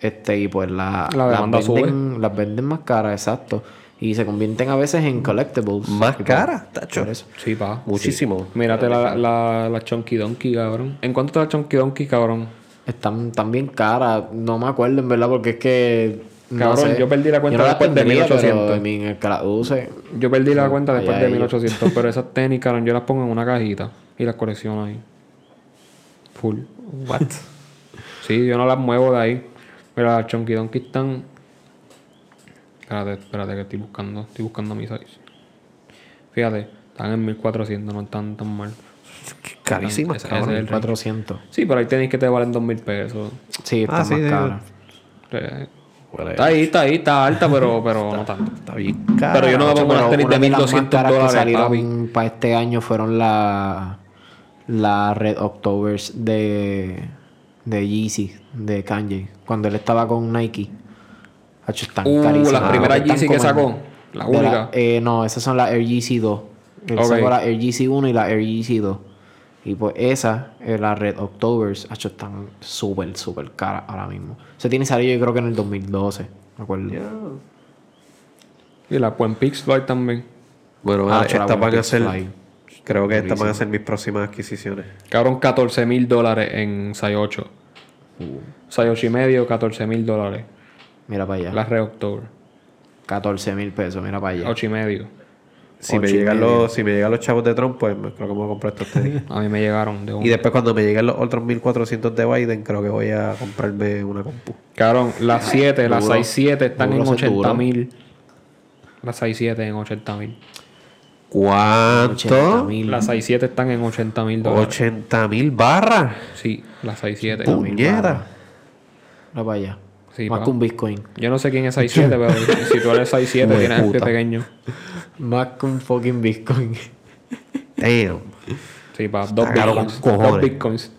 Este, y pues la, La las, venden, las venden más caras, exacto. Y se convierten a veces en collectibles. Más pues, caras, tacho. por eso. Sí, pa. Muchísimo. Mírate la, la, la Chunky Donkey, cabrón. ¿En cuánto está la Chunky Donkey, cabrón? Están, están bien caras. No me acuerdo en verdad porque es que... no Cabrón, sé. yo perdí la cuenta no después de tendría, 1800. pero, I mean, el que la use... Yo perdí la cuenta después allá de ellos. 1800, pero esas tenis, cabrón, yo las pongo en una cajita y las colecciono ahí. Full. What? Sí, yo no las muevo de ahí. Pero las Chunky Donkey están. Espérate, espérate que estoy buscando. Estoy buscando mi size. Fíjate, están en 1400, no están tan mal. Carísimas, ese cabrón. es el range. 400. Sí, pero ahí tenéis que te valen 2000 pesos. Sí, está Ah, sí, más de- cara. Está ahí, está ahí, está alta, pero, pero no tanto. Está bien cara. Pero yo no me pongo unas tenis de una de las más 1200 caras que dólares, papi. salieron para este año fueron la la Red Octobers de de Yeezy, de Kanye, cuando él estaba con Nike. Hacho, están Uh, carísimas. las primeras Yeezy que sacó. La única. eh, no, esas son las Air Yeezy 2. Él Ok. sacó la Air Yeezy 1 y la Air Yeezy 2. Y pues esa, la Red Octobers, hacho, están súper, súper caras ahora mismo. Se tiene salido yo creo que en el 2012, me acuerdo. Y la Buen Pix también. Bueno, Ah, estas van a ser. Creo que estas van a ser mis próximas adquisiciones. Cabrón, 14 mil dólares en 6 8. O sea, 8 y medio, 14 mil dólares. Mira para allá. La Red October. 14 mil pesos, mira para allá. 8 y medio. Si me, Ocho y llegan medio. los, si me llegan los chavos de Trump, pues me- creo que me voy a comprar estos tenis. A mí me llegaron de un... y después cuando me lleguen los otros 1400 de Biden, creo que voy a comprarme una compu. Cabrón, las 7, las Duro. 6-7 están Duro en ser 80 duro. mil. Las 6-7 en 80 mil. ¿Cuánto? 80.000. Las 6-7 están en 80 mil dólares. 80 mil barras. Sí, las 6-7. Puñeta. Mira para allá. Sí, Más pa. que un Bitcoin. Yo no sé quién es 6-7, pero si tú eres 6-7 Hijo de tienes el pie pequeño. Más que un fucking Bitcoin. Damn. Sí, pa, dos bitcoins. Dos bitcoins.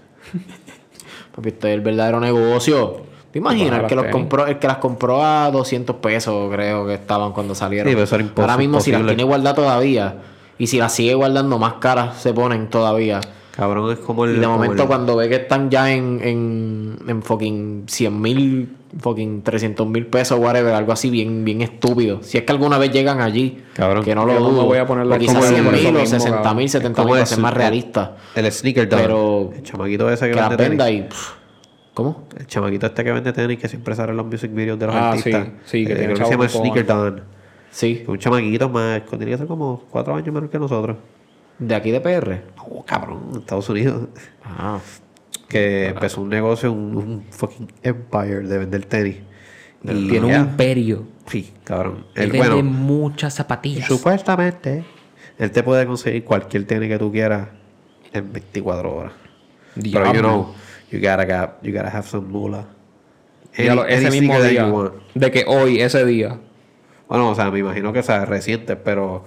Papi, esto es el verdadero negocio. ¿Te imaginas? Para El que, los las compró, el que las compró a 200 pesos, creo que estaban cuando salieron. Sí, pero eso era impos- Ahora mismo, si las tiene guardadas todavía, y si las sigue guardando, más caras se ponen todavía. Cabrón, es como el. Y de momento, el- cuando ve que están ya en, en, en fucking 100 mil, fucking 300 mil pesos, whatever, algo así bien, bien estúpido. Si es que alguna vez llegan allí, Cabrón. que no lo dudo. voy a la o quizás como 100 por eso mil o mismo, 60 mil, cabrón. 70 como mil, es ser más realista. El sneaker dog. Pero- El chamaquito ese que, vende venda y. pff, ¿Cómo? El chamaquito este que vende tenis que siempre sale en los music videos de los Ah, artistas. sí, sí, que Eh, tiene creo se llama Sneaker Don. Sí. Un chamaquito más. Tiene que ser como cuatro años menos que nosotros. De aquí de PR. Oh, cabrón, Estados Unidos. Ah. Que empezó un negocio, un, un fucking empire de vender tenis. Y Tiene un imperio. Sí, cabrón. Él vende bueno, muchas zapatillas. supuestamente, él te puede conseguir cualquier tenis que tú quieras en 24 horas. Pero you Diablo. know, you gotta, got- you gotta have some Any- ese mismo día. De que hoy, ese día. Bueno, o sea, me imagino que sea reciente, pero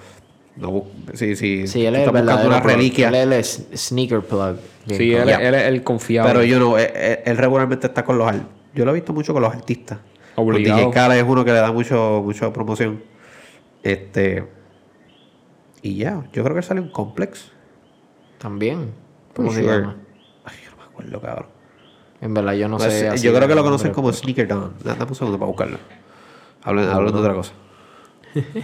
no sí, sí, Sí, él es el buscando una reliquia. Él es el sneaker plug. Bien, Sí, él, él es el confiable. Pero yo no, él, él- él regularmente está con los Yo lo he visto mucho con los artistas. Con Obligado. DJ Khaled es uno que le da mucho, mucho promoción. Este. Y ya, yo creo que sale un complex. También. ¿Cómo Pretty se llama? Ay, yo no me acuerdo, cabrón. En verdad, yo no Pues, sé. yo creo que lo conocen como Sneaker. Da- Dame un segundo para buscarlo. Hablen, hablen de otra cosa.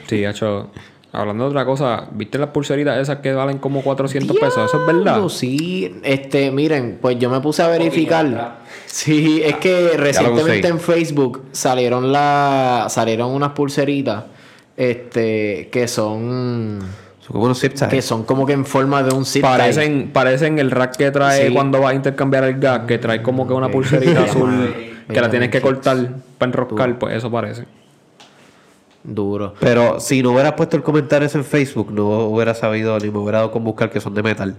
Sí, hecho. Hablando de otra cosa, ¿viste las pulseritas esas que valen como 400 pesos? ¿Eso es verdad? Sí, este, miren, pues yo me puse a verificar. Sí, es que recientemente en Facebook salieron la, salieron unas pulseritas, este, que son, Son como unos zip ties. que son como que en forma de un zip tie. Parecen, parecen el rack que trae Sí. cuando vas a intercambiar el gas, que trae como que una pulserita azul que la tienes que cortar para enroscar, pues eso parece. Duro. Pero si no hubieras puesto el comentario ese en Facebook, no hubiera sabido ni me hubiera dado con buscar que son de metal.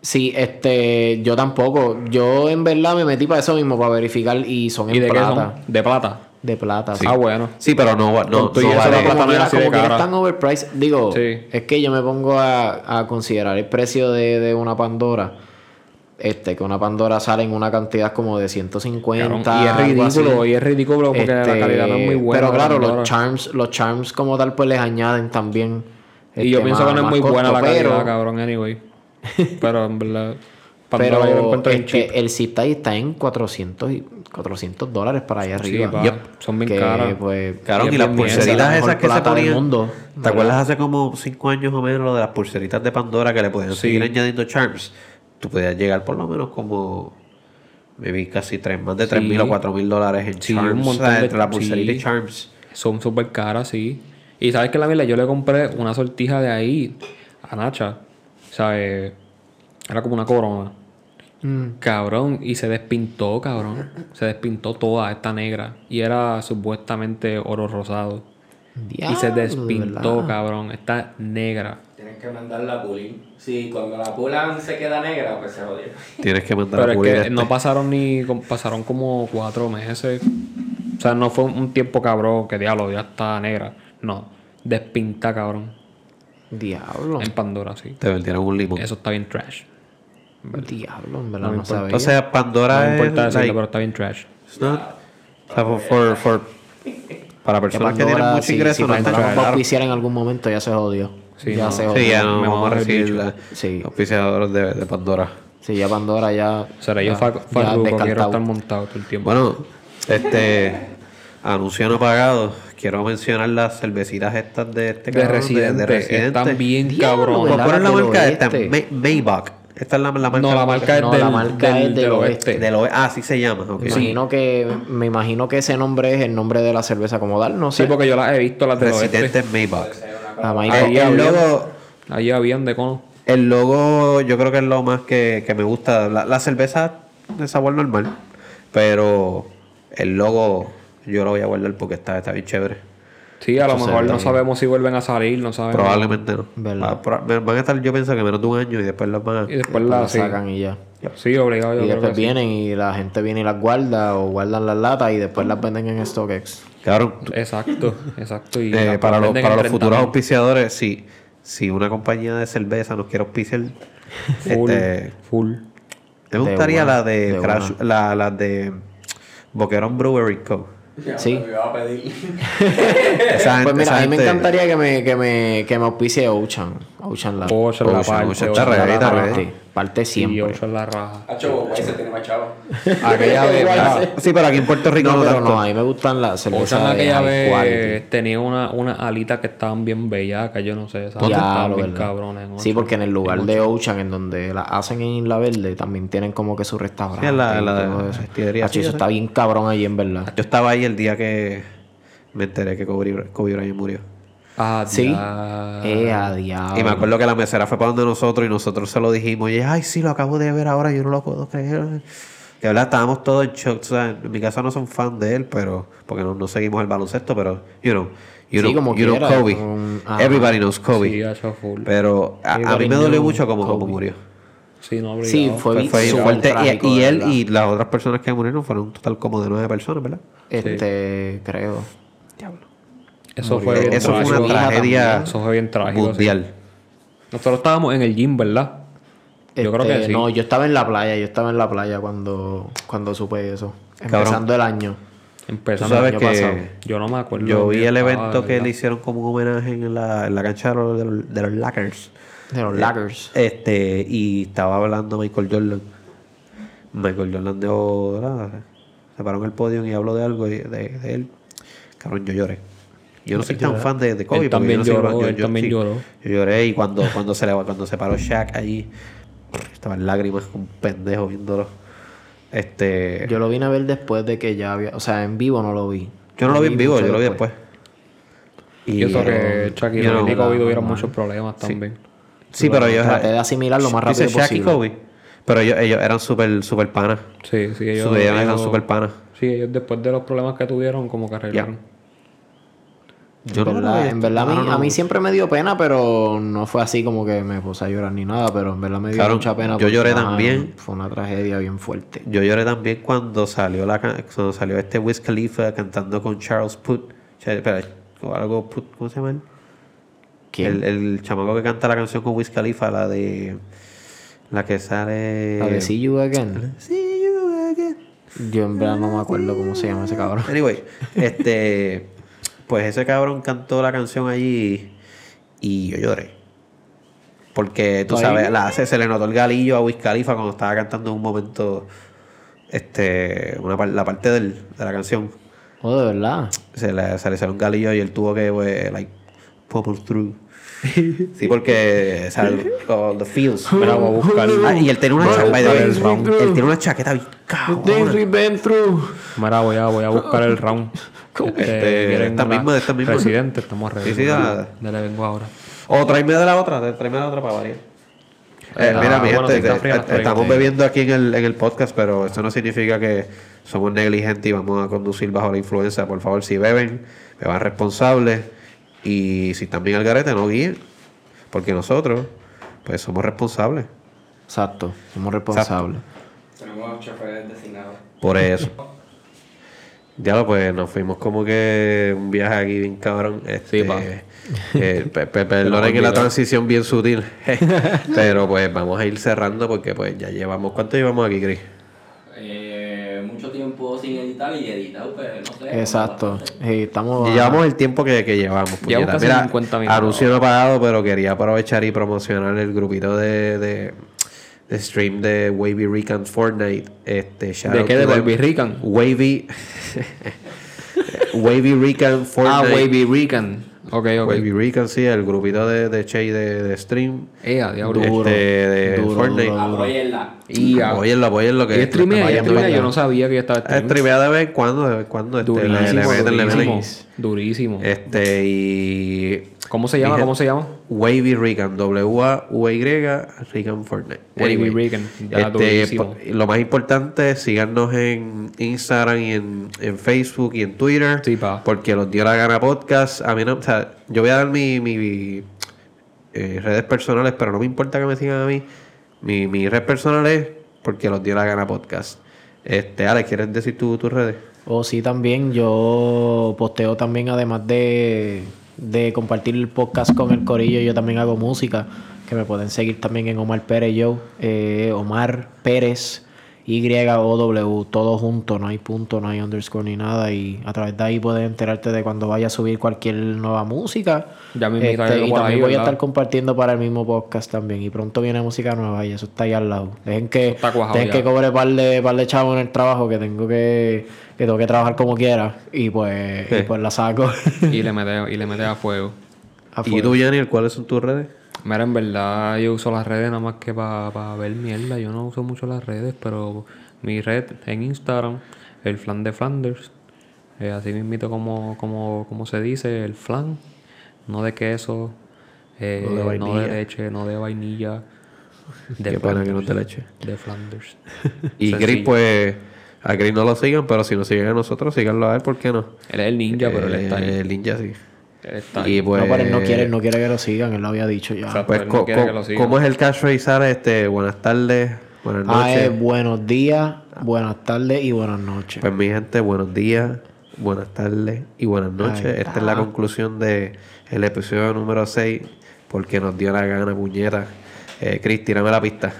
Sí, este, yo tampoco. Yo en verdad me metí para eso mismo, para verificar y son en ¿Y de qué plata. son? De plata. De plata, sí. Ah, bueno. Sí, pero no, no, no eso vale. la plata como no de como cara. están overpriced. Digo, Sí. es que yo me pongo a, a considerar el precio de, de una Pandora. Este, que una Pandora sale en una cantidad como de 150. Cabrón, y es ridículo, y es ridículo porque la Este, calidad no es muy buena. Pero claro, la los charms, los charms como tal, pues les añaden también. Y yo este, pienso más- que no es muy buena la calidad, pero- cabrón, anyway. Pero en verdad, Pandora yo lo Pero encuentro este, cheap. el está en 400, y 400 dólares para allá Sí, arriba. Yep. son bien caras. pues, Claro, Y las pulseritas esas que se ponían. mundo, ¿Te ¿verdad? acuerdas hace como 5 años o menos lo de las pulseritas de Pandora que le podían Sí. seguir añadiendo charms? Tú podías llegar por lo menos como. Maybe casi tres, más de tres Sí. mil o cuatro mil dólares en Sí, charms. un montón o sea, de- entre la pulserita y charms. Son súper caras, sí. Y sabes que la mierda, yo le compré una sortija de ahí a Nacha. O sea, eh, era como una corona. Mm. Cabrón, y se despintó, cabrón. Se despintó toda esta negra. Y era supuestamente oro rosado. y se Diablo, de despintó, verdad. cabrón. Está negra. Tienes que mandarla a pulir. Sí, cuando la pulan se queda negra, pues se jodió. Tienes que mandar Pero a es pulir que este. no pasaron ni. Pasaron como cuatro meses. O sea, no fue un tiempo cabrón que diablo, ya está negra. No. Despinta, cabrón. Diablo. En Pandora, sí. Te vendieron un limón. Eso está bien trash. Diablo, en verdad No sabía. O sea, Pandora No me importa es. decirlo, like, pero está bien trash. it's not- o sea, for, for, for- para Que personas que Pandora, tienen mucho si- ingreso, si no está Pandora nos va a claro. auspiciar en algún momento, ya se jodió. Sí, ya no. se jodió. Sí, ya no Me vamos a recibir la Sí. auspiciadores de, de Pandora. Sí, ya Pandora ya. O sea, farruco, quiero estar montado todo el tiempo. Bueno, este anuncio no pagado. Quiero mencionar las cervecitas estas de este de cabrón, Residente, de Residente. están bien cabrón. Voy a ¿verdad? poner la marca esta, oeste. Ma- Maybach. Esta es la, la marca. No, la marca es No, del, la marca del- es del del oeste. oeste. Del oe- Ah, así se llama. Me imagino que me imagino que ese nombre es el nombre de la cerveza como tal, no sé. Sí, porque yo las he visto, las del oeste. Maybach. La Maybach. Ahí el había- logo, Ahí habían de cono. el logo, yo creo que es lo más que, que me gusta. La, la cerveza de sabor normal, pero el logo yo lo voy a guardar porque está, está bien chévere. Sí, a lo mejor no sabemos si vuelven a salir, no sabemos. Probablemente no. Verdad. Va- pro- van a estar, yo pienso que menos de un año y después las van a. Y después la la sí. sacan y ya. Sí, obligado. Yo Y creo después que sí. vienen y la gente viene y las guarda o guardan las latas y después las venden en StockX. Cabrón, Exacto, exacto. Y eh, para, los, venden para en los futuros 30.000. auspiciadores, si, si una compañía de cerveza nos quiere auspiciar, Full, este, full. me De gustaría una, la de, de Crash, la, la de Boquerón Brewery Co. Sí. Me iba a pedir. Esa Pues mira, a mí me encantaría que me, que me, que me auspicie Ocean. Ocean Lab. Ocean. Ocean. Parte Sí, siempre. ocho en la raja. Hacho, ese tiene más chavo. Aquella vez, Sí, pero aquí en Puerto Rico No, no, pero no, a mí me gustan las Ocean cervezas de aquella quality. vez tenía una, una alitas que estaban bien bellacas, yo no sé, esas estaban bien cabrones. Sí, porque en el lugar de Ocean, en donde la hacen en Isla Verde, también tienen como que su restaurante. Sí, la- y la- todo la eso. Hacho, está bien cabrón allí, en verdad. Yo estaba ahí el día que me enteré que Kobe, Kobe Bryant murió. Ah, Sí. Eh, a diablo. Y me acuerdo que la mesera fue para donde nosotros y nosotros se lo dijimos. Y ella, ay, sí, lo acabo de ver ahora, yo no lo puedo creer. De verdad, estábamos todos en shock. O sea, en mi casa no son fan de él, pero porque no, no seguimos el baloncesto, pero, you know, you Sí, know, como you know quiera, Kobe. ajá. Everybody knows Kobe. Sí, hecho full. Pero a, a mí me dolió mucho como, como murió. Sí, no, obligado. Sí, fue, Fue, fuerte. Y- trágico, Y, él y las otras personas que murieron fueron un total como de nueve personas, ¿verdad? Este, creo. Eso fue Eh, bien Eso fue una tragedia Eso fue bien trágico. sí. mundial. Nosotros estábamos en el gym, ¿verdad? Yo creo que Este, sí. No, yo estaba en la playa, yo estaba en la playa cuando, cuando supe eso. Cabrón. Empezando el año. Empezando sabes el año que pasado. Yo no me acuerdo. Yo vi el estaba, evento que le hicieron como un homenaje en la, en la cancha de los, de los, de los Lakers. De los Laggers. Este, y estaba hablando Michael Jordan. Michael Jordan ¿verdad? se paró en el podio y habló de algo de él. Cabrón, yo lloré. Yo no soy tan fan de, de Kobe. Él también yo no lloró, yo- él yo también sí, lloró. Yo lloré y cuando, cuando, se, le, cuando se paró Shaq allí, estaba en lágrimas, un pendejo viéndolo. Este, yo, Yo lo vine a ver después de que ya había. O sea, en vivo no lo vi. no lo vi en vivo, yo lo vi después. Y que pero- Shaquille you know, y Kobe tuvieron muchos problemas también. Sí, pero ellos. Traté de asimilar lo más Dice rápido Shaq y posible. Kobe. Pero ellos, ellos eran súper super panas. Sí, sí, ellos, ellos eran súper panas. Sí, ellos después de los problemas que tuvieron, como que arreglaron. Yo en verdad, en verdad a, mí, no, no, a mí no. siempre me dio pena, pero no fue así como que me puse a llorar ni nada, pero en verdad me dio Claro, mucha pena. yo lloré también. Fue una tragedia bien fuerte. Yo lloré también cuando salió la cuando salió este Wiz Khalifa cantando con Charles. Che- Espera, o algo Puth, ¿cómo se llama él? ¿Quién? El, el chamaco que canta la canción con Wiz Khalifa, la de la que sale La de See You Again. See you again. Yo en verdad no me acuerdo cómo se llama ese cabrón. Anyway, este pues ese cabrón cantó la canción allí y yo lloré. Porque tú sabes, la, se, se le notó el galillo a Wiz Khalifa cuando estaba cantando en un momento este una la parte del- de la canción. Oh, de verdad. Se le, se le salió un galillo y él tuvo que pues, like pummel through. Sí, porque o sea, all the feels. Mira, voy a buscar. Ah, y él tenía una chaqueta, él tiene una chaqueta bien through. Mira, voy a, voy a buscar el round. Este, ¿quieren esta misma, esta misma. Residente, estamos ready. Sí, sí, dale. Dale, vengo ahora. O tráeme de la otra, tráeme de la otra para variar. Eh, Ah, mira, mi bueno, gente, está eh, fría, la estamos bebiendo aquí en el, en el podcast, pero eso no significa que somos negligentes y vamos a conducir bajo la influencia. Por favor, si beben, beban responsables. Y si están bien al garete, no guíen. Porque nosotros, pues somos responsables. Exacto, somos responsables. Tenemos choferes designados. Por eso. Ya lo pues nos fuimos como que un viaje aquí bien cabrón. Este, Sí, pa. eh, pe- pe- perdonen que la transición bien sutil. Pero pues vamos a ir cerrando porque pues ya llevamos. ¿Cuánto llevamos aquí, Chris? Sin editar y editado, pues no sé. Exacto. Sí, estamos. Llevamos el tiempo que, que llevamos. puñeta. casi 50 minutos. Anuncio no pagado, pero quería aprovechar y promocionar el grupito de, de, de stream de Wavy Rican Fortnite. Este, shout ¿De qué? ¿De. Wavy Rican? Wavy. Wavy Rican Ah, Fortnite. Wavy Rican. Ok, ok. Wavy Rican, sí, el grupito de, de Che de, de stream. Eh, a diablo. este, de duro, Fortnite. duro, duro. Apóyenla. Y a- Apóyenlo, apóyenlo. Que ¿Y streamea? que ¿Y está streamea? Yo no sabía que ya estaba streaming. Streamea de vez en cuando, de vez en cuando. Este, le, le Durísimo, meten, le durísimo. meten. Durísimo. Este, y. ¿Cómo se llama? Dije- ¿Cómo se llama? Wavy Rican, W-A-V-Y, Rican Fortnite. Wavy ya, este, lo más importante es síganos en Instagram y en, en Facebook y en Twitter. Sí, pa. Porque los dio la gana podcast. A mí no, o sea, yo voy a dar mi, mi eh, redes personales, pero no me importa que me sigan a mí. Mi, mi red personal es porque los dio la gana podcast. Este, Alex, ¿quieres decir tu- tus redes? O sí, también yo posteo también, además de, de compartir el podcast con el Corillo, yo también hago música, que me pueden seguir también en Omar Pérez Yo, eh, Omar Pérez, Y-O-W, todo junto, no hay punto, no hay underscore ni nada, y a través de ahí puedes enterarte de cuando vaya a subir cualquier nueva música. Ya me Este, y también voy a estar compartiendo para el mismo podcast también, y pronto viene música nueva y eso está ahí al lado. Dejen que, dejen que cobre par de, par de chavos en el trabajo que tengo que, que tengo que trabajar como quiera y pues, y pues la saco. y le mete, y le mete a fuego. a ¿Y tú, Jenny, cuáles son tus redes? Mira, en verdad yo uso las redes nada más que para ver mierda. Yo no uso mucho las redes, pero mi red en Instagram, el flan de Flanders. Eh, así mismito como, como, como se dice, el flan. No de queso, eh, No de no, de vainilla. leche, no de vainilla. De Qué pena que no te le eche. De Flanders. Y. Gris, pues, a Gris no lo sigan, pero si nos siguen a nosotros, síganlo a él, ¿por qué no? Él es el ninja, pero él está ahí. Eh, El ninja sí. Él está ahí. Y pues, no, pero él no quiere, él no quiere que lo sigan, él lo había dicho ya. Pues no. ¿cómo es el cash Sara? Este, buenas tardes, buenas Ah, noches. es buenos días, buenas tardes y buenas noches. Pues mi gente, buenos días, buenas tardes y buenas noches. Esta es la conclusión de el episodio número 6, porque nos dio la gana, puñeta. Eh, Chris, tírame la pista.